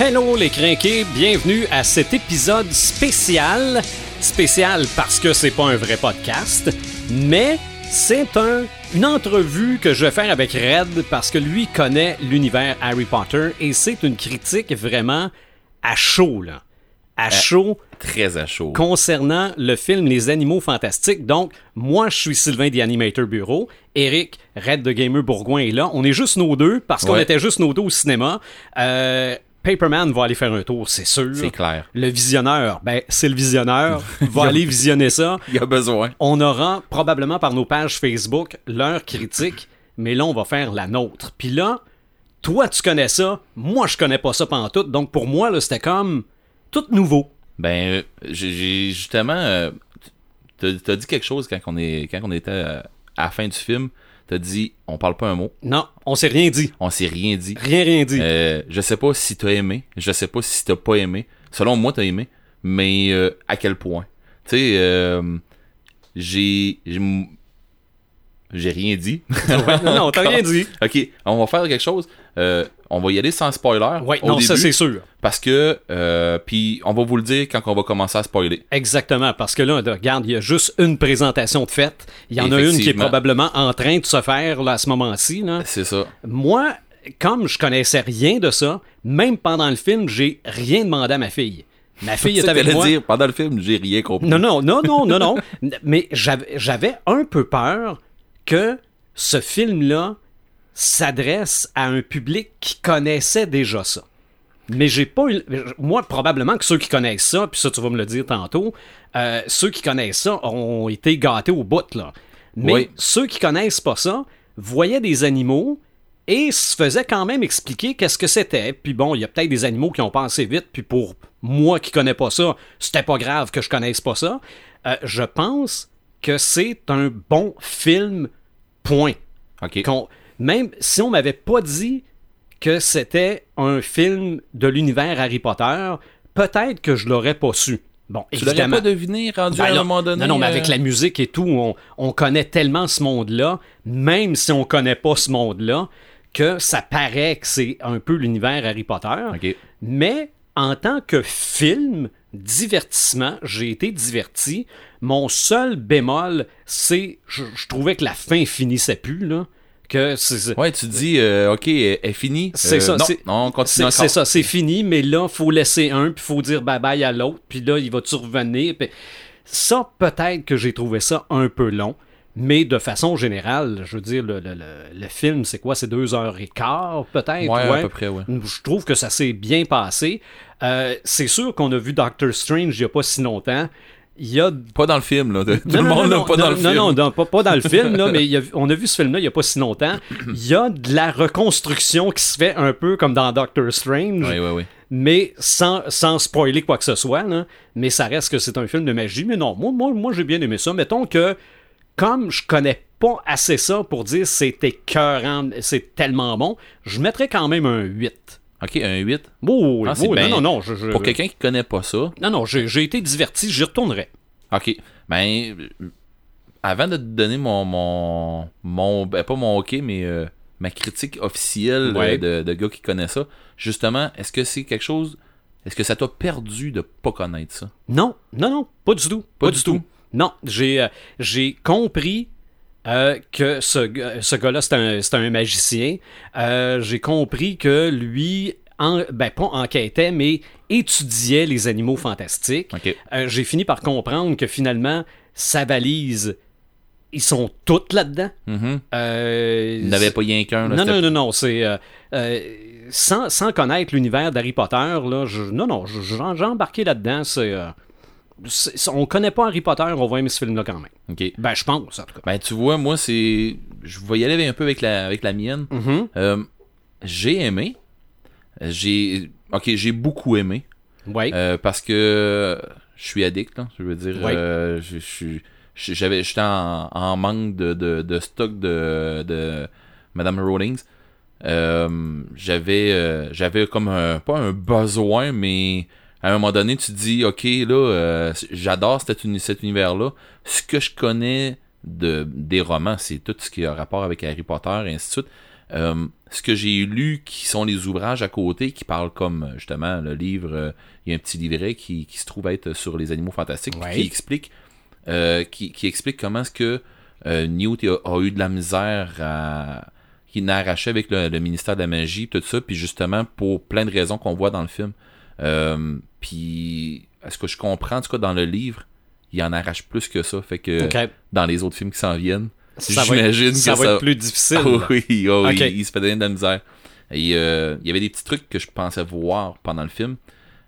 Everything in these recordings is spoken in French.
Hello les crinqués, bienvenue à cet épisode spécial. Spécial parce que c'est pas un vrai podcast, mais c'est un, une entrevue que je vais faire avec Red parce que lui connaît l'univers Harry Potter et c'est une critique vraiment à chaud là. À chaud Très à chaud. concernant le film Les Animaux Fantastiques. Donc, moi, je suis Sylvain des Animator Bureau. Eric, Red de Gamer Bourgoin est là. On est juste nos deux parce qu'on Ouais. était juste nos deux au cinéma. Euh, Paperman va aller faire un tour, c'est sûr. C'est clair. Le visionneur, ben, c'est le visionneur. va aller visionner ça. Il y a besoin. On aura probablement par nos pages Facebook leur critique, mais là, on va faire la nôtre. Puis là, toi, tu connais ça. Moi, je connais pas ça pantoute. Donc, pour moi, là, c'était comme tout nouveau. Ben, euh, j'ai justement. euh, T'as t'as dit quelque chose quand on, est, quand on était euh, à la fin du film. T'as dit, on parle pas un mot. Non, on s'est rien dit. On s'est rien dit. Rien, rien dit. Euh, je sais pas si t'as aimé. Je sais pas si t'as pas aimé. Selon moi, t'as aimé. Mais euh, à quel point? Tu sais, euh, j'ai. j'ai rien dit. Ouais, non, non, t'as rien dit. ok, on va faire quelque chose. Euh, on va y aller sans spoiler. Au non, ça c'est sûr. Parce que, euh, puis on va vous le dire quand on va commencer à spoiler. Exactement, parce que là, regarde, il y a juste une présentation de fête. Il y en a une qui est probablement en train de se faire là, à ce moment-ci. C'est ça. Moi, comme je connaissais rien de ça, même pendant le film, j'ai rien demandé à ma fille. Ma fille est avec moi. dire pendant le film, j'ai rien compris. Non, non, non, non, non, non. Mais j'avais j'avais un peu peur que ce film-là s'adresse à un public qui connaissait déjà ça. Mais j'ai pas eu. Moi, probablement que ceux qui connaissent ça, puis ça, tu vas me le dire tantôt, euh, ceux qui connaissent ça ont été gâtés au bout, là. Mais Oui. ceux qui connaissent pas ça voyaient des animaux et se faisaient quand même expliquer qu'est-ce que c'était. Puis bon, il y a peut-être des animaux qui ont pensé vite, puis pour moi qui connais pas ça, c'était pas grave que je connaisse pas ça. Euh, je pense que c'est un bon film, point. Ok. Qu'on- même si on m'avait pas dit que c'était un film de l'univers Harry Potter, peut-être que je l'aurais pas su. Bon, Tu l'aurais évidemment. pas deviné rendu Ben à un moment donné. non, non, mais euh, avec la musique et tout, on, on connaît tellement ce monde-là, même si on connaît pas ce monde-là, que ça paraît que c'est un peu l'univers Harry Potter. Mais en tant que film, divertissement, j'ai été diverti. Mon seul bémol, c'est je, je trouvais que la fin finissait plus, là. Que Ouais, tu dis, euh, ok, elle est finie. C'est Euh, ça, Non, on continue c'est, ça, c'est fini, mais là, faut laisser un, puis faut dire bye-bye à l'autre, puis là, il va-tu revenir? Puis ça, peut-être que j'ai trouvé ça un peu long, mais de façon générale, je veux dire, le, le- le- le film, c'est quoi? C'est deux heures et quart, peut-être? Ouais, à peu près, ouais. Je trouve que ça s'est bien passé. Euh, c'est sûr qu'on a vu Doctor Strange il n'y a pas si longtemps. Il y a Pas dans le film, là. Tout non, le non, monde, non, là, pas dans le film. non, non, pas, pas dans le film, là, mais il y a- on a vu ce film-là il n'y a pas si longtemps. Il y a de la reconstruction qui se fait un peu comme dans Doctor Strange, Oui, oui, oui. mais sans, sans spoiler quoi que ce soit. là. Mais ça reste que c'est un film de magie. Mais non, moi, moi, moi j'ai bien aimé ça. Mettons que, comme je connais pas assez ça pour dire c'est écœurant, c'est tellement bon, je mettrais quand même un 8. Ok, un 8. Oh, Ah, oh, non, non, non, je- je- Pour quelqu'un qui connaît pas ça, non, non, j'ai été diverti, j'y retournerai. ok. Ben, avant de te donner mon. mon, mon ben, pas mon ok, mais euh, ma critique officielle Ouais. de, de gars qui connaît ça, justement, est-ce que c'est quelque chose. Est-ce que ça t'a perdu de pas connaître ça? Non, non, non, pas du tout. Pas, Pas du du tout. tout. Non, j'ai euh, j'ai compris euh, que ce, g- ce gars-là, c'est un, un magicien. Euh, j'ai compris que lui, en, ben pas enquêtait, mais étudiait les animaux fantastiques. Euh, j'ai fini par comprendre que finalement, sa valise, ils sont toutes là-dedans. Mhm. Euh, Il n'avait pas rien qu'un. non, non, non, non, c'est. euh, euh, sans, sans connaître l'univers d'Harry Potter, là, je, non, non, j'ai embarqué là-dedans. Euh, c'est- on connaît pas Harry Potter, on va aimer ce film-là quand même. Ben, je pense, en tout cas. Ben, tu vois, moi, c'est. Je vais y aller un peu avec la, avec la mienne. Mhm. Euh, j'ai aimé. J'ai. Ok, j'ai beaucoup aimé. Ouais. Euh, parce que je suis addict, là. Je veux dire, Ouais. euh, je suis. J'avais, j'étais en, en manque de, de, de stock de, de Madame Rowlings. Euh, j'avais, j'avais comme un, pas un besoin, mais à un moment donné, tu te dis, ok, là, euh, j'adore cet, uni- cet univers-là. Ce que je connais de, des romans, c'est tout ce qui a rapport avec Harry Potter et ainsi de suite. Euh, ce que j'ai lu, qui sont les ouvrages à côté, qui parlent comme justement le livre, euh, il y a un petit livret qui, qui se trouve être sur les animaux fantastiques, Ouais. qui explique euh, qui, qui explique comment est-ce que euh, Newt a, a eu de la misère à qui n'a arraché avec le, le ministère de la magie, tout ça, puis justement pour plein de raisons qu'on voit dans le film. Euh, puis, est-ce que je comprends, en tout cas dans le livre, il en arrache plus que ça, fait que dans les autres films qui s'en viennent, j'imagine être, ça que va être plus difficile. Oh oui, oh il se fait donner de la misère. Et euh, il y avait des petits trucs que je pensais voir pendant le film.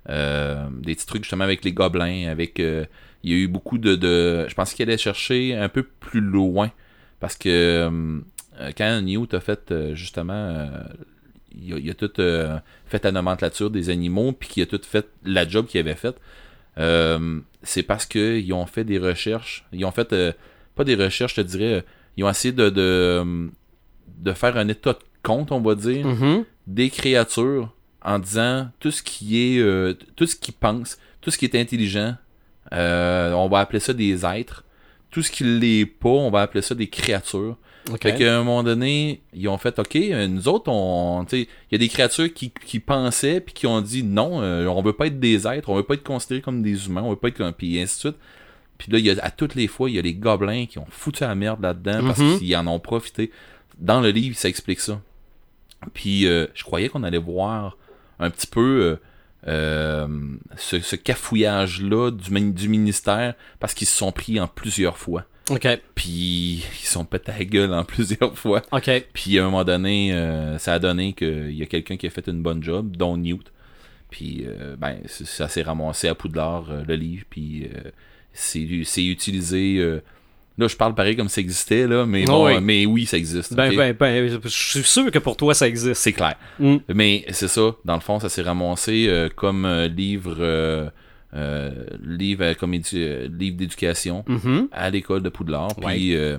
Euh, des petits trucs justement avec les gobelins, avec euh, il y a eu beaucoup de, de je pense qu'il allait chercher un peu plus loin parce que euh, quand Newt a fait justement il, a, il a tout euh, fait la nomenclature des animaux puis qu'il a tout fait la job qu'il avait faite euh, c'est parce que ils ont fait des recherches ils ont fait euh, pas des recherches je te dirais ils ont essayé de, de de faire un état de compte on va dire Mhm. des créatures en disant tout ce qui est tout ce qui pense, tout ce qui est intelligent, on va appeler ça des êtres. Tout ce qui l'est pas, on va appeler ça des créatures. Ok. Fait qu'à un moment donné, ils ont fait OK, euh, nous autres, on. tu sais, Il y a des créatures qui, qui pensaient puis qui ont dit non, euh, on veut pas être des êtres, on veut pas être considérés comme des humains, on veut pas être comme. Puis ainsi de suite. Puis là, il y a, à toutes les fois, il y a les gobelins qui ont foutu la merde là-dedans parce Mhm. qu'ils en ont profité. Dans le livre, ça explique ça. Puis euh, je croyais qu'on allait voir un petit peu euh, euh, ce, ce cafouillage-là du, du ministère parce qu'ils se sont pris en plusieurs fois. Ok. Puis ils sont pété la gueule en plusieurs fois. Ok. Puis à un moment donné, euh, ça a donné qu'il y a quelqu'un qui a fait une bonne job, dont Newt. Puis euh, ben, ça s'est ramassé à Poudlard, euh, le livre. Puis euh, c'est utilisé. là, je parle pareil comme ça existait, là, mais, Oh bon, oui. mais oui, ça existe. Ben, ben, ben, je suis sûr que pour toi, ça existe. C'est clair. Mm. Mais c'est ça, dans le fond, ça s'est ramassé comme livre, livre, euh, comme euh, livre d'éducation Mhm. à l'école de Poudlard. Puis euh,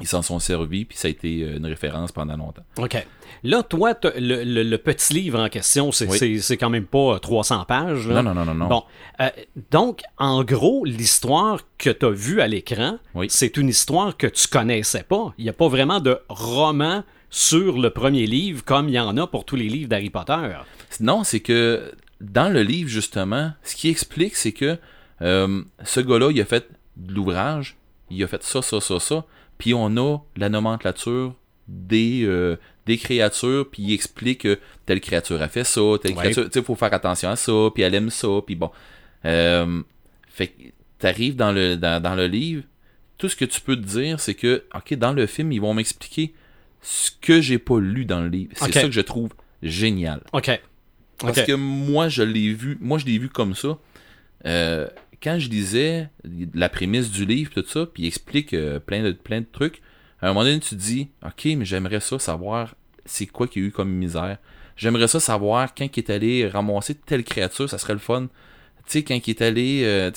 ils s'en sont servis, puis ça a été euh, une référence pendant longtemps. OK. Là, toi, le, le- le petit livre en question, c'est Oui. quand même pas 300 pages. là. Non, non, non, non, non. Bon, euh, donc, en gros, l'histoire que tu as vue à l'écran, Oui. c'est une histoire que tu connaissais pas. Il n'y a pas vraiment de roman sur le premier livre comme il y en a pour tous les livres d'Harry Potter. Non, c'est que dans le livre, justement, ce qui explique, c'est que euh, ce gars-là, il a fait de l'ouvrage, il a fait ça, ça, ça, ça, puis on a la nomenclature des, euh, des créatures, puis il explique que telle créature a fait ça, telle Ouais. créature, tu sais, il faut faire attention à ça, puis elle aime ça, puis bon. Euh, fait que t'arrives dans le, dans, dans le livre, tout ce que tu peux te dire, c'est que, ok, dans le film, ils vont m'expliquer ce que j'ai pas lu dans le livre. C'est ça que je trouve génial. OK. Parce que moi, je l'ai vu, moi, je l'ai vu comme ça. Euh, quand je lisais la prémisse du livre, tout ça, puis il explique euh, plein, de, plein de trucs, à un moment donné, tu te dis, OK, mais j'aimerais ça savoir c'est quoi qu'il y a eu comme misère. J'aimerais ça savoir quand il est allé ramasser telle créature, ça serait le fun. Tu sais, quand il est allé. euh,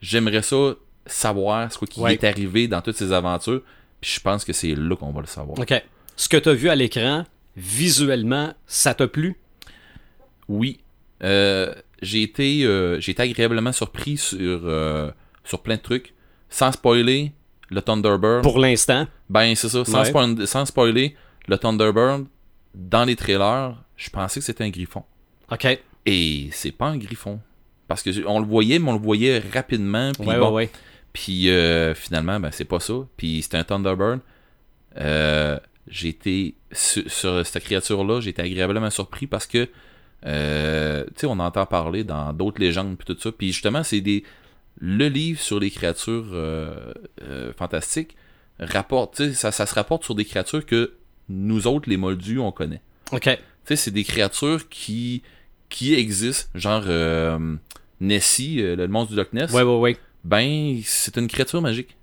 j'aimerais ça savoir ce qui Ouais. est arrivé dans toutes ces aventures. Puis je pense que c'est là qu'on va le savoir. OK. Ce que tu as vu à l'écran, visuellement, ça t'a plu? Oui. Euh, j'ai été, euh, j'ai été agréablement surpris sur, euh, sur plein de trucs. Sans spoiler, le Thunderbird. Pour l'instant. Ben, c'est ça. Sans, Ouais. spoil- sans spoiler, le Thunderbird, dans les trailers, je pensais que c'était un griffon. OK. Et c'est pas un griffon. Parce que on le voyait, mais on le voyait rapidement. Puis Ouais, bon, ouais, ouais. puis euh, finalement, ben, c'est pas ça. Puis c'était un Thunderbird. Euh, j'ai été sur, sur cette créature-là, j'ai été agréablement surpris parce que euh, tu sais, on entend parler dans d'autres légendes puis tout ça. Puis justement, c'est des le livre sur les créatures euh, euh, fantastiques rapporte, ça, ça se rapporte sur des créatures que nous autres, les Moldus, on connaît. OK. Tu sais, c'est des créatures qui qui existent, genre euh, Nessie, euh, le monstre du Loch Ness. Ouais, ouais, ouais. Ben, c'est une créature magique.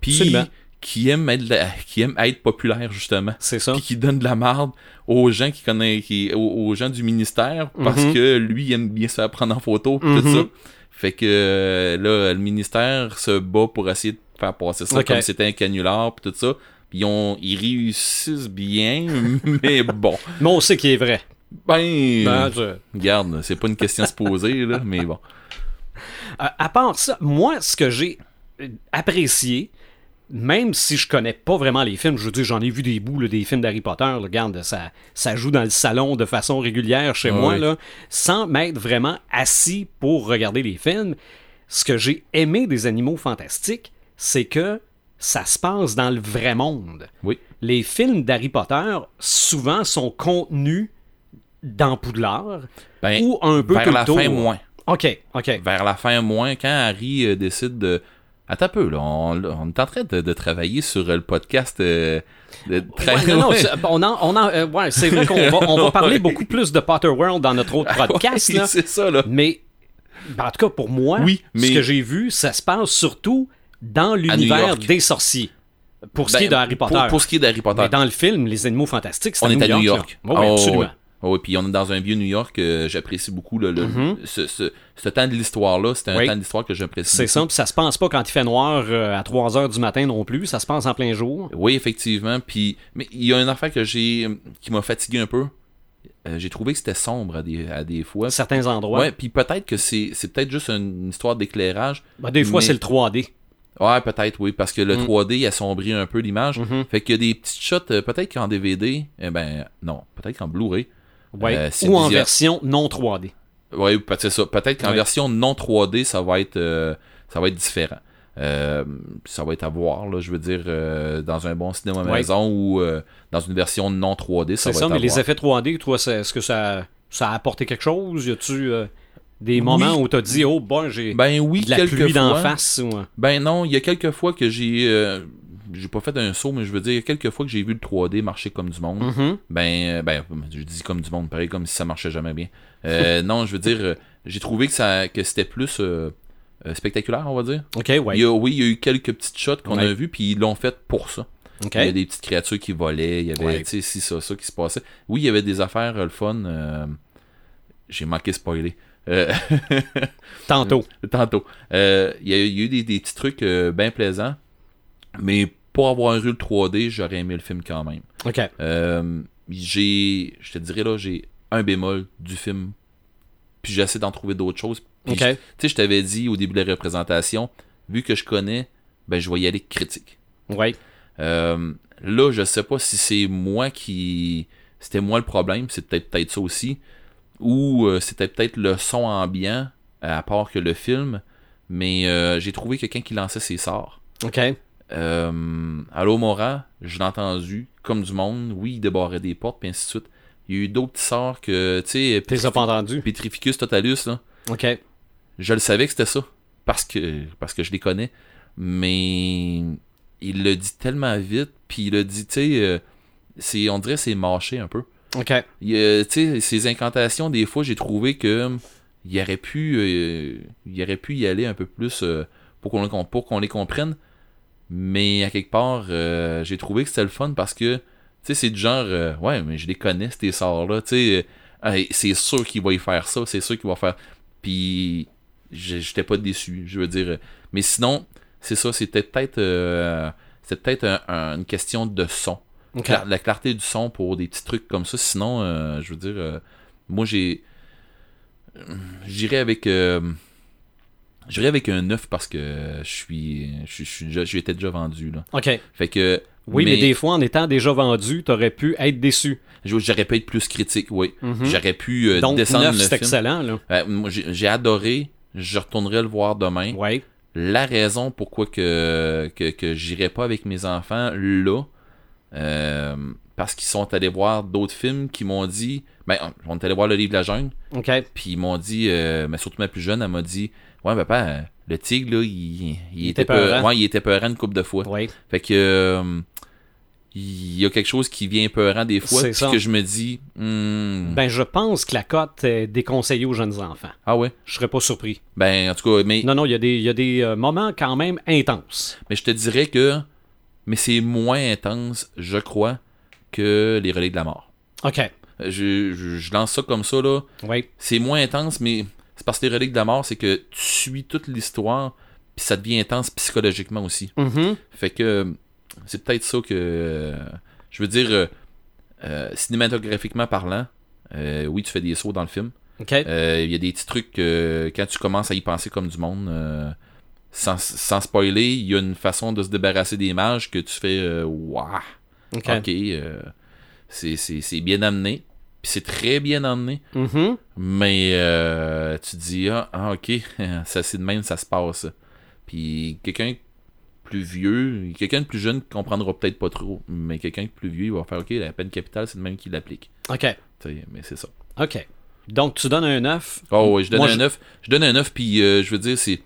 Puis Absolument. Qui aime être la- qui aime être populaire justement. C'est ça. Puis qui donne de la marde aux gens qui connaissent qui, aux, aux gens du ministère parce Mhm. que lui il aime bien se faire prendre en photo pis tout Mhm. ça. Fait que euh, là le ministère se bat pour essayer de faire passer ça comme c'était un canular puis tout ça. Puis ils, ont- ils réussissent bien mais bon. Mais on sait qu'il est vrai. Ben Ben, je- regarde, c'est pas une question à se poser là, mais bon. Euh, à part ça, moi, ce que j'ai apprécié, même si je connais pas vraiment les films, je veux dire, j'en ai vu des bouts, là, des films d'Harry Potter, là, regarde, ça, ça joue dans le salon de façon régulière chez Ah moi, oui. là, sans m'être vraiment assis pour regarder les films. Ce que j'ai aimé des animaux fantastiques, c'est que ça se passe dans le vrai monde. Oui. Les films d'Harry Potter, souvent, sont contenus dans Poudlard, Ben, ou un peu vers la fin, moins. OK, OK. Vers la fin, moins. Quand Harry euh, décide de. Attends un peu, là. On, on est en train de, de travailler sur euh, le podcast. euh, de tra- Ouais, non, non, on en, on en- euh, ouais, c'est vrai qu'on va, on va parler beaucoup plus de Potter World dans notre autre podcast, Ouais, là. c'est ça, là. mais ben, en tout cas pour moi, Oui, ce que j'ai vu, ça se passe surtout dans l'univers des sorciers. Pour ce qui est de Ben, Harry Potter. Pour, pour ce qui est d'Harry Potter. Mais dans le film, les animaux fantastiques, c'est on à est New à New York. Oui, Oh, absolument. Oh, oui, puis on est dans un vieux New York. euh, j'apprécie beaucoup le, le- Mhm. ce, ce- ce temps de l'histoire-là. C'est un Oui. temps de l'histoire que j'apprécie. C'est ça, puis ça se passe pas quand il fait noir euh, à 3 heures du matin non plus, ça se passe en plein jour. Oui, effectivement. Puis, mais il y a une affaire que j'ai qui m'a fatigué un peu. Euh, j'ai trouvé que c'était sombre à des, à des fois. Certains endroits. Ouais, puis peut-être que c'est c'est peut-être juste une histoire d'éclairage. Ben, des fois, mais- c'est le 3D. Ouais, peut-être, oui, parce que le Mm. 3D assombrit un peu l'image. Mhm. Fait qu'il y a des petites shots, peut-être qu'en DVD, eh ben, non, peut-être qu'en Blu-ray. Ouais. Euh, Ou en version non 3D. Ouais, peut-être ça. Peut-être qu'en Ouais. version non 3D, ça va être, euh, ça va être différent. Euh, ça va être à voir, là, je veux dire, euh, dans un bon cinéma Ouais. maison ou euh, dans une version non 3D, ça C'est ça, mais les effets 3D, toi, c'est- est-ce que ça, ça a apporté quelque chose? Y a-tu des moments où t'as dit, oh, bon, j'ai Ben oui, de la pluie d'en face? Ou... euh, Ben non, il y a quelques fois que j'ai... j'ai pas fait un saut, mais je veux dire, il y a quelques fois que j'ai vu le 3D marcher comme du monde. mhm. Ben, euh, ben, je dis comme du monde, pareil, comme si ça marchait jamais bien. Euh, non, je veux dire, euh, j'ai trouvé que ça que c'était plus euh, spectaculaire, on va dire. OK, ouais. Il y a, oui, il y a eu quelques petites shots qu'on Ouais. a vues, puis ils l'ont fait pour ça. Il y a des petites créatures qui volaient, il y avait, Ouais. tu sais, si ça, ça qui se passait. Oui, il y avait des affaires, le fun. j'ai manqué spoiler. Euh, Tantôt. tantôt. Euh, Il y, a il y a eu des, des petits trucs euh, bien plaisants, mais pour avoir eu le 3D, j'aurais aimé le film quand même. OK. Euh, j'ai, je te dirais là, j'ai un bémol du film, puis j'essaie d'en trouver d'autres choses. Puis OK. Tu sais, je t'avais dit au début de la représentation, vu que je connais, ben je vais y aller critique. Ouais. Euh, là, je sais pas si c'est moi qui. C'était moi le problème, c'est peut-être peut-être ça aussi. Ou euh, c'était peut-être le son ambiant, à part que le film. Mais euh, j'ai trouvé quelqu'un qui lançait ses sorts. OK. Euh, Allo Mora, je l'ai entendu, comme du monde. Oui, il débarrait des portes, puis ainsi de suite. Il y a eu d'autres petits sorts que, tu sais, T'es pas entendu. Petrificus Totalus, là. OK. Je le savais que c'était ça. Parce que, parce que je les connais. Mais il le dit tellement vite. Puis il le dit, tu sais, euh, c'est, on dirait que c'est mâché un peu. OK. Euh, tu sais, ces incantations, des fois, j'ai trouvé que hum, il aurait pu, euh, il aurait pu y aller un peu plus euh, pour qu'on, qu'on- pour qu'on les comprenne. Mais à quelque part, euh, j'ai trouvé que c'était le fun parce que, tu sais, c'est du genre, euh, ouais, mais je les connais, ces sorts-là. Tu sais, euh, c'est sûr qu'il va y faire ça, c'est sûr qu'il va faire. Puis, j'étais pas déçu, je veux dire. Mais sinon, c'est ça, c'était peut-être, euh, c'était peut-être un- un- une question de son OK. cla- la clarté du son pour des petits trucs comme ça. Sinon, euh, je veux dire, euh, moi j'ai. J'irais avec. J'irais avec un 9 parce que je suis. Je je j'étais déjà vendu. Là. OK. Fait que. Oui, mais... des fois, en étant déjà vendu, t'aurais pu être déçu. J'aurais pu être plus critique, oui. Mhm. J'aurais pu euh, Donc, descendre 9, le c'est film. excellent, là. Euh, moi, j'ai j'ai adoré. Je retournerai le voir demain. Ouais. La raison pourquoi que, que, que j'irai pas avec mes enfants là, euh, parce qu'ils sont allés voir d'autres films qui m'ont dit, ben, on est allé voir le livre de la jungle, OK. puis ils m'ont dit, euh, mais surtout ma plus jeune, elle m'a dit, ouais papa, le tigre là, il, il, était peurant. Ouais, il était peurant une couple de fois. Ouais. Fait que euh, il y a quelque chose qui vient peurant des fois, C'est puis ça. que je me dis, hmm, Ben, je pense que la cote est déconseillée aux jeunes enfants. ah ouais, Je serais pas surpris. ben en tout cas, mais Non, non, il y a des, il y a des moments quand même intenses. Mais je te dirais que. Mais c'est moins intense, je crois, que les relais de la mort. OK. Je, je- je lance ça comme ça, là. Oui. C'est moins intense, mais c'est parce que les reliques de la mort, c'est que tu suis toute l'histoire, puis ça devient intense psychologiquement aussi. Mhm. Fait que c'est peut-être ça que. euh, je veux dire, euh, euh, cinématographiquement parlant, euh, oui, tu fais des sauts dans le film. OK. Euh, Il y a des petits trucs que quand tu commences à y penser comme du monde, euh, sans, sans spoiler, il y a une façon de se débarrasser des mages que tu fais Waouh! Ok. Euh, c'est- c'est c'est bien amené. Puis c'est très bien amené. Mhm. Mais euh, tu te dis, ah, ah, ok, ça c'est de même, ça se passe. Puis quelqu'un plus vieux, quelqu'un de plus jeune comprendra peut-être pas trop, mais quelqu'un de plus vieux, il va faire, ok, la peine capitale, c'est le même qui l'applique. OK. Mais c'est ça. OK. Donc, tu donnes un 9. Oh oui, je donne Moi, un je- 9. Je donne un 9, puis euh, je veux dire, c'est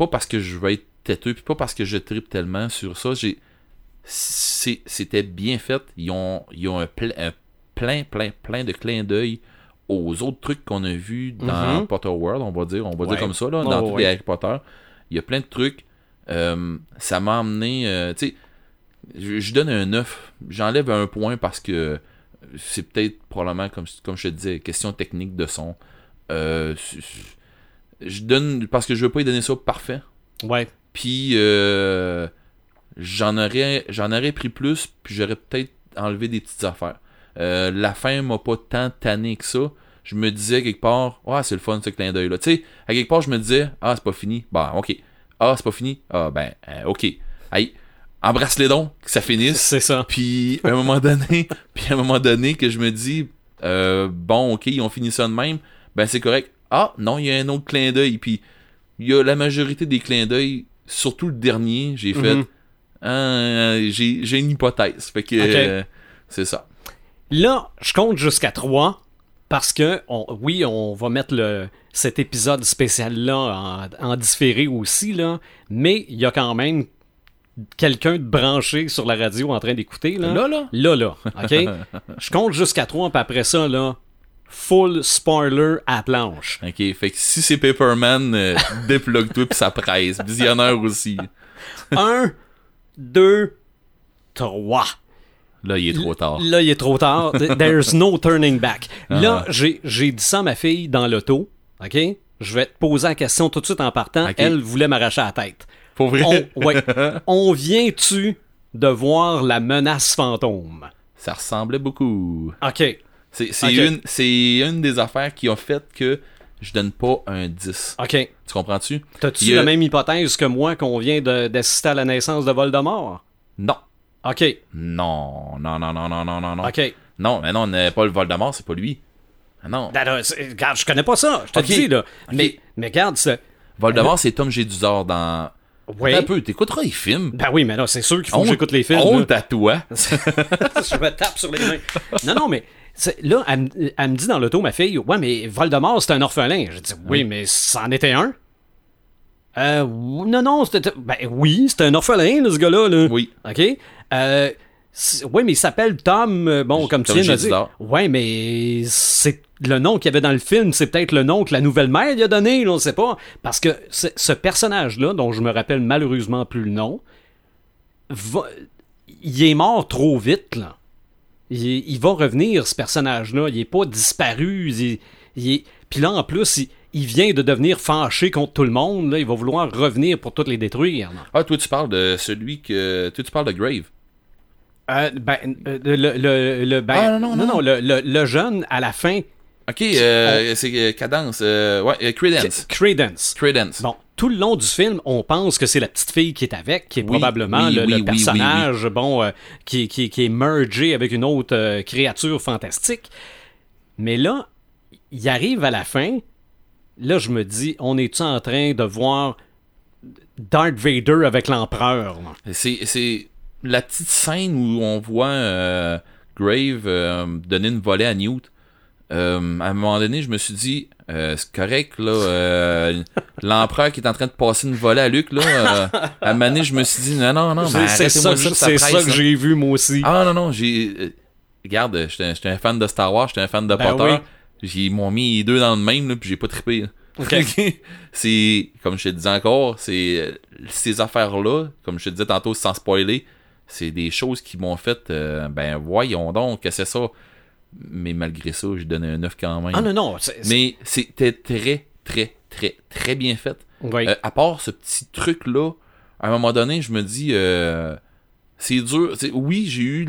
pas parce que je vais être têteux, puis pas parce que je tripe tellement sur ça. J'ai C'était bien fait. Ils ont, ils ont un, ple- un plein, plein, plein de clins d'œil aux autres trucs qu'on a vus dans Mhm. Potter World, on va dire. On va Ouais. dire comme ça, là, Oh, dans tous ouais. les Harry Potter. Il y a plein de trucs. Euh, ça m'a amené. euh, tu sais, je, je donne un 9. J'enlève un point parce que c'est peut-être probablement, comme, comme je te disais, question technique de son. Euh, je donne parce que je veux pas y donner ça parfait. Ouais. Puis euh, j'en aurais j'en aurais pris plus, puis j'aurais peut-être enlevé des petites affaires. Euh, la fin m'a pas tant tanné que ça. Je me disais quelque part, ah c'est le fun ce clin d'œil là. Tu sais, à quelque part je me disais, ah c'est pas fini, bah ok. Ah c'est pas fini, ah ben euh, ok. Hey, embrasse les dons, que ça finisse. C'est ça. Puis à un moment donné, puis à un moment donné que je me dis euh, bon OK, ils ont fini ça de même, ben c'est correct. Ah non, il y a un autre clin d'œil puis il y a la majorité des clins d'œil, surtout le dernier, j'ai fait Mhm. Ah, j'ai j'ai une hypothèse. Fait que euh, c'est ça. Là, je compte jusqu'à 3 parce que, on- oui, on va mettre le, cet épisode spécial-là en, en différé aussi, là, mais il y a quand même quelqu'un de branché sur la radio en train d'écouter. Là, Là là? là, là, OK? je compte jusqu'à 3, puis après ça, là, full spoiler à planche. OK, fait que si c'est Paperman, euh, déplugue-toi puis ça presse. Visionnaire aussi. 1, 2, 3. Là, il est trop tard. Là, il est trop tard. There's no turning back. Là, Ah. j'ai j'ai dit ça à ma fille dans l'auto. OK? Je vais te poser la question tout de suite en partant. Elle voulait m'arracher la tête. Pour vrai, On, ouais. On vient-tu de voir la menace fantôme? ça ressemblait beaucoup. OK. C'est c'est Ok. une, c'est une des affaires qui ont fait que je donne pas un 10. OK. Tu comprends-tu? T'as-tu a- la même hypothèse que moi qu'on vient d'assister à la naissance de Voldemort? Non. OK. Non, non, non, non, non, non, non, non. OK. Non, mais non, pas le Voldemort, c'est pas lui. Ah non. Ben regarde, je connais pas ça. Je te Ok. le dis, là. Mais, mais regarde, c'est... Voldemort, c'est Tom Géduzor dans... Oui. Attends un peu, t'écouteras les films. Ben oui, mais là, c'est sûr qu'il faut que j'écoute les films. Honte à toi. je me tape sur les mains. Non, non, mais là, elle, me- elle me dit dans l'auto, ma fille, ouais, mais Voldemort, c'est un orphelin. Je dis, oui, mais c'en était un. Euh, non, non, c'était. Ben oui, c'était un orphelin, là, ce gars-là. Là. Oui. OK? Euh, oui, mais il s'appelle Tom. euh, Bon, comme tu Tom viens de dire. Ouais, mais c'est le nom qu'il y avait dans le film, c'est peut-être le nom que la nouvelle mère lui a donné, on sait pas. Parce que ce, ce personnage-là, dont je me rappelle malheureusement plus le nom, va- il est mort trop vite, là. Il, il va revenir, ce personnage-là. Il est pas disparu. Il, il est... Puis là, en plus, il, il vient de devenir fâché contre tout le monde. Là. Il va vouloir revenir pour toutes les détruire. là. Ah, toi, tu parles de celui que... Toi, tu parles de Grave. Euh, ben, euh, le, le, le- ben- Ah, non, non, non. le, le- le jeune, à la fin, Ok, euh, c'est euh, Cadence. euh, ouais, euh, Credence. Credence. Credence. Bon, tout le long du film, on pense que c'est la petite fille qui est avec, qui est Oui, probablement oui, le, oui, personnage, bon, euh, qui, qui, qui est mergé avec une autre euh, créature fantastique. Mais là, il arrive à la fin. Là, je me dis, on est-tu en train de voir Darth Vader avec l'empereur? C'est, c'est la petite scène où on voit euh, Grave donner une volée à Newt. Euh, à un moment donné, je me suis dit, euh, c'est correct, là. euh, l'empereur qui est en train de passer une volée à Luke, là. euh, à un moment donné, je me suis dit, non, non, non, mais C'est ça, que- ça, c'est ça ça presse, que là. j'ai vu, moi aussi. Ah non, non, j'ai. euh, regarde, j'étais un fan de Star Wars, j'étais un fan de Ben Potter. oui. Ils m'ont mis les deux dans le même, là, puis j'ai pas trippé. là. Ok. c'est, comme je te disais encore, c'est euh, ces affaires-là, comme je te disais tantôt sans spoiler, c'est des choses qui m'ont fait, euh, ben voyons donc, que c'est ça. Mais malgré ça, je donnais un 9 quand même. Ah non, non. c'est- c'est- Mais c'était très, très, très, très bien fait. Oui. Euh, à part ce petit truc-là, à un moment donné, je me dis, euh, c'est dur. Oui, j'ai eu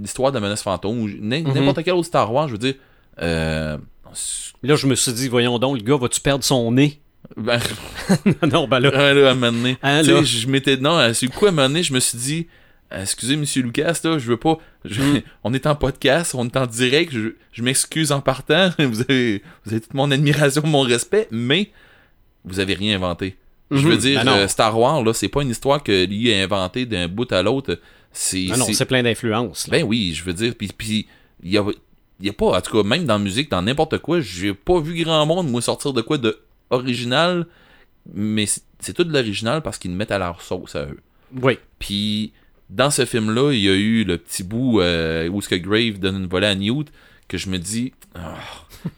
l'histoire de la menace fantôme, ou Mhm. n'importe quel autre Star Wars, je veux dire. euh, Là, je me suis dit, voyons donc, le gars, va-tu perdre son nez? Ben, non, ben là. ouais, là, à un moment donné. Hein, Tu là? je m'étais. Non, c'est quoi, à un moment donné, je me suis dit. Euh, Excusez, monsieur Lucas, là, je veux pas. je- Mm. on est en podcast, on est en direct, je, je m'excuse en partant. Vous avez, vous avez toute mon admiration, mon respect, mais vous avez rien inventé. Je veux Mhm. dire, Ben euh, Star Wars, là, c'est pas une histoire que lui a inventée d'un bout à l'autre. C'est. Ah non, c'est- plein d'influences. Ben oui, je veux dire, puis puis il y a, il y a pas, en tout cas, même dans la musique, dans n'importe quoi, j'ai pas vu grand monde, moi, sortir de quoi de original, mais c'est c'est tout de l'original parce qu'ils le mettent à leur sauce à eux. Oui. Puis dans ce film-là, il y a eu le petit bout euh, où ce que Grave donne une volée à Newt, que je me dis, Ah,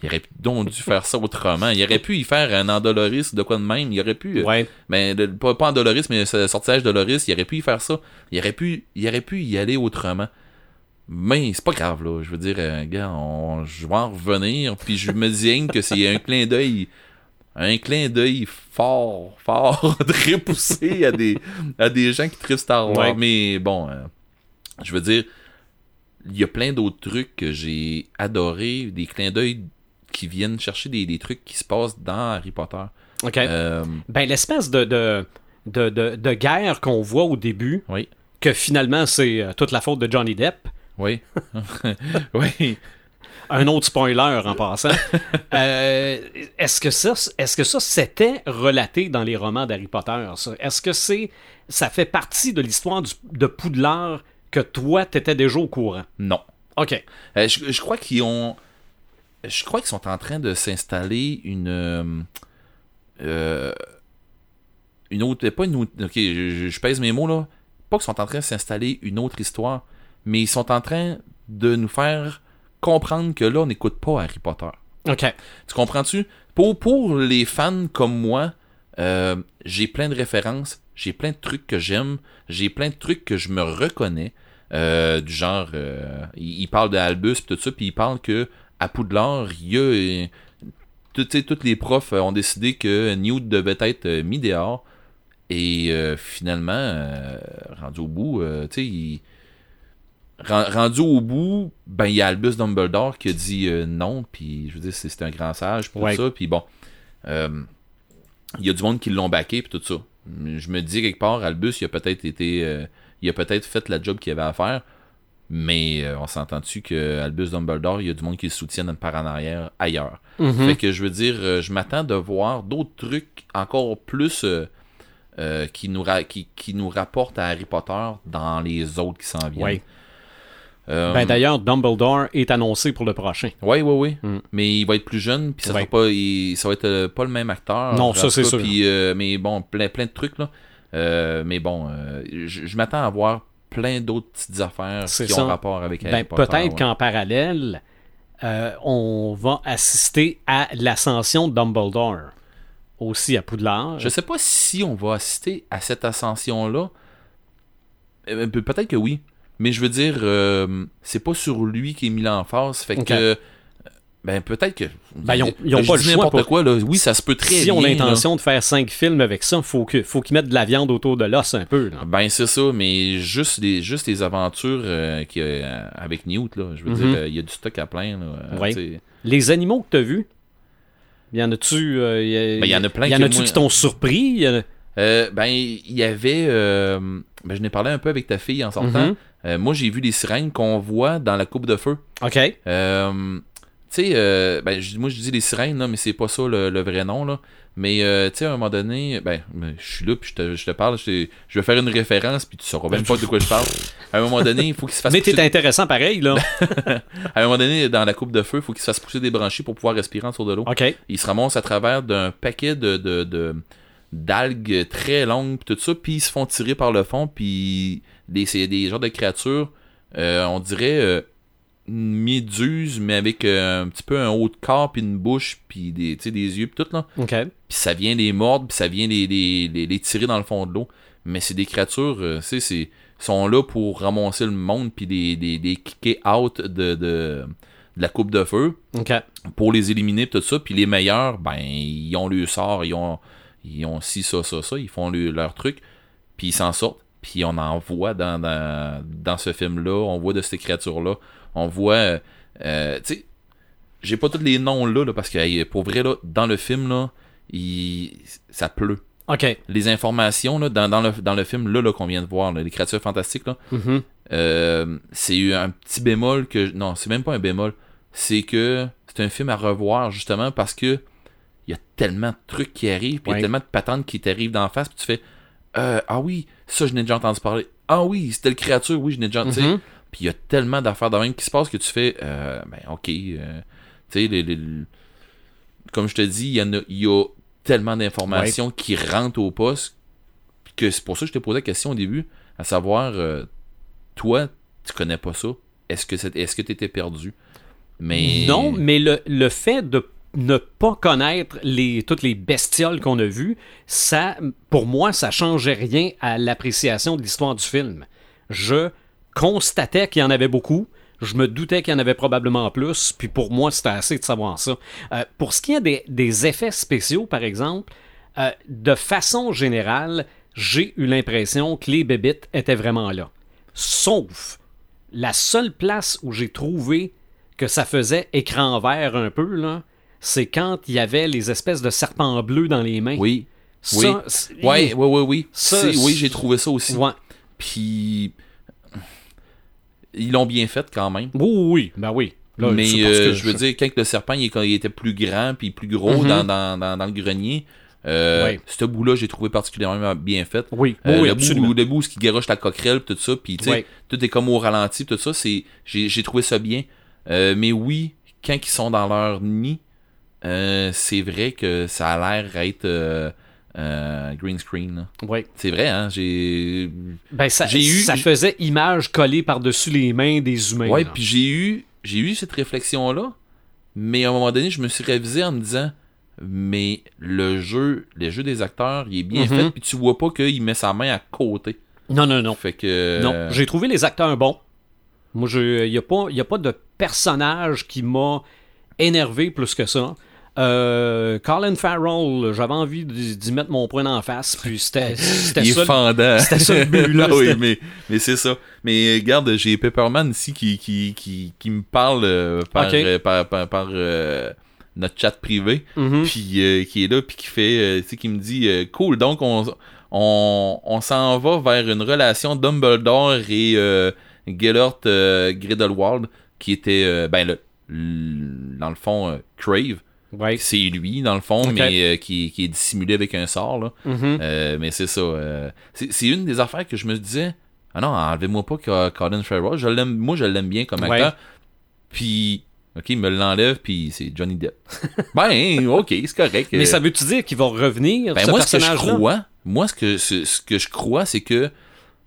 il aurait donc dû faire ça autrement. Il aurait pu y faire un Andoloris de quoi de même. Il aurait pu, Ouais. mais le- pas, pas Andoloris, mais sortilège Doloris, il aurait pu y faire ça. Il aurait pu, il aurait pu y aller autrement. Mais c'est pas grave, là. Je veux dire, euh, gars, on, je vais en revenir. Puis je me dis que c'est un clin d'œil. Un clin d'œil fort, fort, très poussé à des, à des gens qui trippent Star Wars. Ouais. Mais bon, euh, je veux dire, il y a plein d'autres trucs que j'ai adoré, des clins d'œil qui viennent chercher des, des trucs qui se passent dans Harry Potter. OK. Euh, Ben, l'espèce de, de, de, de, de guerre qu'on voit au début, oui. que finalement, c'est euh, toute la faute de Johnny Depp. Oui. oui. Un autre spoiler en passant. Euh, est-ce que ça, est-ce que ça c'était relaté dans les romans d'Harry Potter? Est-ce que c'est, ça fait partie de l'histoire du- de Poudlard que toi t'étais déjà au courant? Non. Ok. Euh, je, je crois qu'ils ont. Je crois qu'ils sont en train de s'installer une. euh, une autre. Pas une autre. Ok, je pèse mes mots là. Pas qu'ils sont en train de s'installer une autre histoire, mais ils sont en train de nous faire comprendre que là, on n'écoute pas Harry Potter. Ok. Tu comprends-tu? Pour, pour les fans comme moi, euh, j'ai plein de références, j'ai plein de trucs que j'aime, j'ai plein de trucs que je me reconnais. euh, du genre, euh, il, il parle d'Albus et tout ça, puis il parle que à Poudlard, il y a. tous les profs ont décidé que Newt devait être mis dehors. Et finalement, rendu au bout, tu sais, il- rendu au bout, ben il y a Albus Dumbledore qui a dit euh, non, puis je veux dire, c'est un grand sage pour Ouais. ça, puis bon, euh, il y a du monde qui l'ont baqué, puis tout ça. Je me dis quelque part, Albus, il a peut-être été, euh, il a peut-être fait la job qu'il avait à faire, mais on s'entend-tu que Albus Dumbledore, il y a du monde qui le soutienne par en arrière ailleurs? Mhm. Fait que je veux dire, je m'attends de voir d'autres trucs encore plus qui, nous ra- qui, qui nous rapportent à Harry Potter dans les autres qui s'en viennent. Ouais. Euh, Ben d'ailleurs, Dumbledore est annoncé pour le prochain. Oui, oui, oui. Mm. Mais il va être plus jeune, puis ça, Ouais. sera pas, il- ça va être euh, pas le même acteur. Non, ça, c'est sûr. Puis, euh, mais bon, plein, plein de trucs, là. Mais bon, je, je m'attends à voir plein d'autres petites affaires qui ça. ont rapport avec Harry Ben, Potter. peut-être ouais. qu'en parallèle, on va assister à l'ascension de Dumbledore. Aussi à Poudlard. Je sais pas si on va assister à cette ascension-là. Euh, pe- Peut-être que oui. Mais je veux dire, euh, c'est pas sur lui qui est mis l'emphase. Fait que. euh, Ben, peut-être que. Ben, ils ont- ils ont je pas le choix pour- quoi, là. Oui, ça se peut très si bien. on a l'intention de faire cinq films avec ça, faut que faut qu'ils mettent de la viande autour de l'os un peu. là. Ben, c'est ça, mais juste les, juste les aventures euh, qu'il y a, euh, avec Newt, là. Je veux Mhm. dire, il y a du stock à plein, là. Ouais. Les animaux que t'as vus, y en a-tu euh, y, Ben, y en a plein Y en a-tu qui t'ont surpris? Y en a- Euh, ben, il y avait. euh, ben, je n'ai parlé un peu avec ta fille en sortant. Mhm. Euh, moi, j'ai vu les sirènes qu'on voit dans la coupe de feu. Ok. Euh, tu sais, euh, ben, moi je dis les sirènes, là, mais c'est pas ça le, le vrai nom. Là. Mais euh, tu sais, à un moment donné, ben, je suis là, puis je te, je te parle, je, vais faire une référence, puis tu sauras même pas de quoi je parle. À un moment donné, il faut qu'il se fasse Mais pousser- t'es intéressant pareil là. À un moment donné, dans la coupe de feu, il faut qu'il se fasse pousser des branchies pour pouvoir respirer en dessous de l'eau. ok. Il se ramasse à travers d'un paquet de, de, de- d'algues très longues, puis tout ça, puis ils se font tirer par le fond, puis des, c'est des genres de créatures, euh, on dirait euh, une méduse, mais avec euh, un petit peu un haut de corps, puis une bouche, puis des, des yeux, puis tout, là. Puis ça vient les mordre, puis ça vient les, les, les, les tirer dans le fond de l'eau. Mais c'est des créatures, euh, tu sais, c'est sont là pour ramasser le monde, puis des, des, des kicker out de, de, de la coupe de feu pour les éliminer tout ça puis les meilleurs ben ils ont le sort ils ont ils ont ci ça ça ça ils font le- leur truc puis ils s'en sortent puis on en voit dans, dans, dans ce film là on voit de ces créatures là on voit euh, euh, tu sais j'ai pas tous les noms là, là, parce que pour vrai là dans le film là il- ça pleut. OK. Les informations là, dans, dans le, dans le film là, là, qu'on vient de voir, là, les créatures fantastiques, là, Mhm. euh, c'est eu un petit bémol que. Non, c'est même pas un bémol. C'est que c'est un film à revoir justement parce que il y a tellement de trucs qui arrivent, puis il y a tellement de patentes qui t'arrivent d'en face, puis tu fais euh, Ah oui, ça je n'ai déjà entendu parler. Ah oui, c'était le créature, oui, je n'ai déjà. tu sais. Mhm. Puis il y a tellement d'affaires de même qui se passent que tu fais euh, Ben ok. euh, tu sais, les- les- les- comme je te dis, il y, en a, y a tellement d'informations qui rentrent au poste que c'est pour ça que je t'ai posé la question au début, à savoir, euh, toi, tu connais pas ça. Est-ce que tu étais perdu? Mais Non, mais le, le fait de ne pas connaître les, toutes les bestioles qu'on a vues, ça, pour moi, ça changeait rien à l'appréciation de l'histoire du film. Je constatais qu'il y en avait beaucoup. Je me doutais qu'il y en avait probablement plus, puis pour moi, c'était assez de savoir ça. Euh, pour ce qui est des, effets spéciaux, par exemple, euh, de façon générale, j'ai eu l'impression que les bébites étaient vraiment là. Sauf la seule place où j'ai trouvé que ça faisait écran vert un peu, là, c'est quand il y avait les espèces de serpents bleus dans les mains. oui. Ça, oui. c'est- Ouais, ouais, ouais, oui. Ça, oui, j'ai trouvé ça aussi. Ouais. Puis ils l'ont bien fait quand même. Oui, oui, oui. Ben oui. Là, mais euh, que je veux dire, quand le serpent il, il était plus grand puis plus gros Mhm. dans, dans, dans, dans le grenier, euh, ce bout-là, j'ai trouvé particulièrement bien fait. Oui, Euh, oui, le, absolument. bout, le bout où il garoche la coquerelle tout ça, puis Ouais. tout est comme au ralenti, tout ça, c'est j'ai j'ai trouvé ça bien. Euh, mais oui, quand ils sont dans leur nid, euh, c'est vrai que ça a l'air être euh, euh, green screen. Ouais. C'est vrai, hein, j'ai Ben, ça, J'ai eu- ça faisait image collée par-dessus les mains des humains. Là. puis j'ai eu j'ai eu cette réflexion là, mais à un moment donné, je me suis révisé en me disant mais le jeu, le jeu des acteurs, il est bien Mhm. fait puis tu vois pas qu'il met sa main à côté. Non, non, non. Fait que Non, j'ai trouvé les acteurs bons. Moi, il n'y a, pas- y a pas de personnage qui m'a énervé plus que ça. Euh, Colin Farrell, j'avais envie d'y mettre mon poing en face, puis c'était c'était il est ça. le- fendant. c'était ça le but, là, Ah oui, mais, mais c'est ça. Mais euh, regarde, j'ai Pepperman ici qui, qui, qui, qui me parle euh, par, euh, par, par, par, notre chat privé, Mhm. puis qui est là, puis qui fait, tu sais, qui me dit, cool, donc on, on, on s'en va vers une relation Dumbledore et Gellert Grindelwald, qui était, ben, le, dans le fond, Crave. Ouais. C'est lui, dans le fond, mais euh, qui, qui est dissimulé avec un sort, là. Mhm. Euh, mais c'est ça. euh, c'est une des affaires que je me disais. Ah non, enlevez-moi pas Colin Farrell. Je moi, je l'aime bien comme Ouais. acteur. Puis, ok, il me l'enlève, puis c'est Johnny Depp. ben, ok, c'est correct. Mais ça veut-tu dire qu'il va revenir, ben, ce moi, ce que je crois, moi, ce que, ce, ce que je crois, c'est que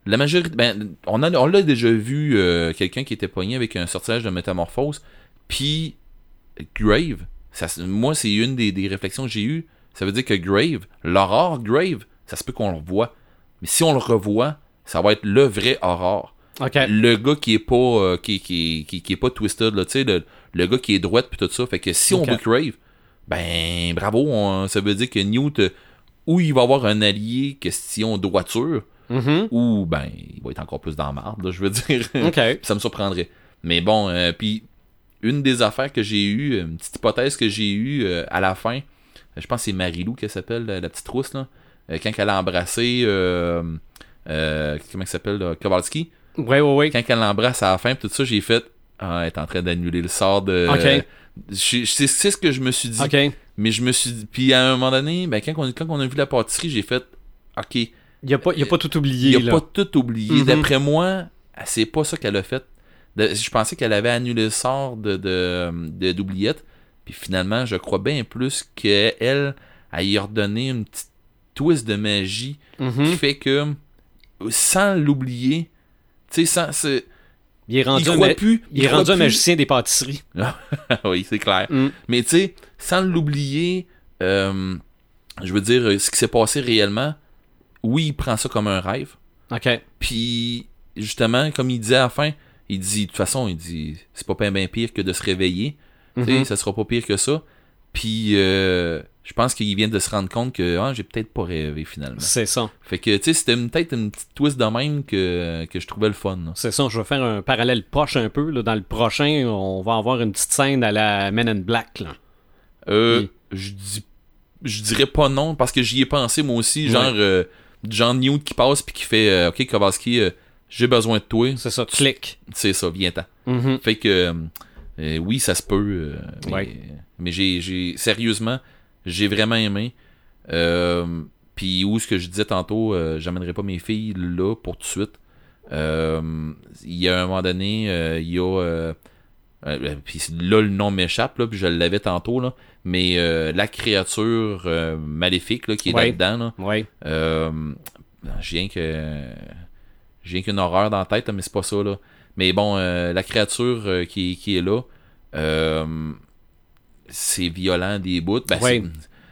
la majorité. Ben, on a, on l'a déjà vu quelqu'un qui était poigné avec un sortilège de métamorphose. Puis, Grave, ça, moi, c'est une des, des réflexions que j'ai eues. Ça veut dire que Grave, l'aurore Grave, ça se peut qu'on le revoie. Mais si on le revoit, ça va être le vrai. OK. Le gars qui est pas euh, qui, qui, qui, qui est pas twisted, là, tu sais, le, le gars qui est droite puis tout ça. Fait que si on veut Crave, ben bravo, on- ça veut dire que Newt, euh, ou il va avoir un allié question droiture, Mhm. ou ben il va être encore plus dans la marde, là, je veux dire. Ça me surprendrait. Mais bon, euh, puis une des affaires que j'ai eues, une petite hypothèse que j'ai eue euh, à la fin, je pense que c'est Marilou qu'elle s'appelle, la, la petite rousse, là, euh, quand elle a embrassé, euh, comment elle s'appelle, Kowalski, Ouais, ouais, ouais. quand elle l'embrasse à la fin, tout ça, j'ai fait, ah, elle est en train d'annuler le sort de... Ok. C'est ce que je me suis dit. OK. Mais je me suis dit, puis à un moment donné, ben, quand, on, quand on a vu la pâtisserie, j'ai fait, ok, Il n'y a, pas- a pas tout oublié, il a là. pas tout oublié. Mhm. D'après moi, c'est pas ça qu'elle a fait. De- je pensais qu'elle avait annulé le sort de, de, d'oubliette. Puis finalement, je crois bien plus qu'elle, elle y a redonné une petite twist de magie Mhm. qui fait que, sans l'oublier, tu sais, sans. c'est- Il est rendu, il ma- plus. il est rendu un magicien des pâtisseries. oui, c'est clair. Mm. Mais tu sais, sans l'oublier, euh, je veux dire, ce qui s'est passé réellement, oui, il prend ça comme un rêve. OK. Puis, justement, comme il disait à la fin, il dit, de toute façon, il dit, c'est pas bien pire que de se réveiller. Tu sais, Mhm. ça sera pas pire que ça. Puis, euh, je pense qu'il vient de se rendre compte que, ah, j'ai peut-être pas rêvé finalement. C'est ça. Fait que, tu sais, c'était peut-être une petite twist de même que, que je trouvais le fun. C'est ça, je vais faire un parallèle proche un peu. là. Dans le prochain, on va avoir une petite scène à la Men in Black. Là. Euh, je dis, je dirais pas non parce que j'y ai pensé moi aussi, Ouais. genre, euh, genre Newt qui passe puis qui fait euh, Ok, Kowalski, euh, j'ai besoin de toi. C'est ça, clic. C'est ça, viens-t'en. Mhm. Fait que euh, oui, ça se peut. euh, mais Ouais. mais j'ai, sérieusement, j'ai vraiment aimé. Euh, Puis où ce que je disais tantôt, euh, j'amènerai pas mes filles là pour tout de suite. Euh, Il y a un moment donné, euh, il y a puis là le nom m'échappe là, puis je l'avais tantôt là, mais euh, la créature euh, maléfique là, qui est Ouais. là-dedans là, Ouais. euh, j'ai rien que j'ai rien qu'une horreur dans la tête, mais c'est pas ça là. Mais bon, euh, la créature euh, qui, qui est là, euh, c'est violent des bouts. Ben, Ouais.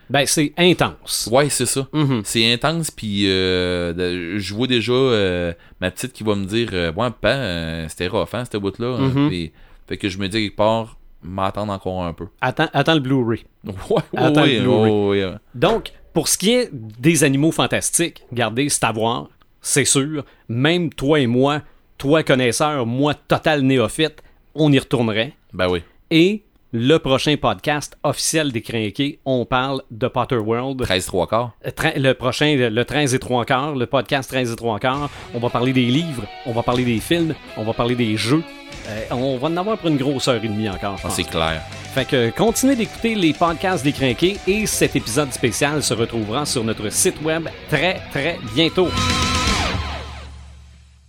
Ben, c'est intense. ouais, c'est ça. Mhm. C'est intense, puis euh, je vois déjà euh, ma petite qui va me dire euh, Ouais, papa, c'était rough, hein, cette bout-là. hein. Mhm. Puis, fait que je me dis quelque part, m'attendre encore un peu. Attends, attends le Blu-ray. Ouais, Attends ouais, le Blu-ray. ouais, ouais, ouais. Donc, pour ce qui est des animaux fantastiques, regardez, c'est à voir, c'est sûr. Même toi et moi, toi connaisseur, moi total néophyte, on y retournerait. Ben oui. Et le prochain podcast officiel des Crinqués, on parle de Potterworld. 13 3 quarts. Euh, Le prochain, le- le 13 et 3 quarts, le podcast 13 et 3 quarts, on va parler des livres, on va parler des films, on va parler des jeux. Euh, on va en avoir pour une grosse heure et demie encore, je Ah, pense. c'est clair. Fait que continuez d'écouter les podcasts des Crinqués et cet épisode spécial se retrouvera sur notre site web très très bientôt.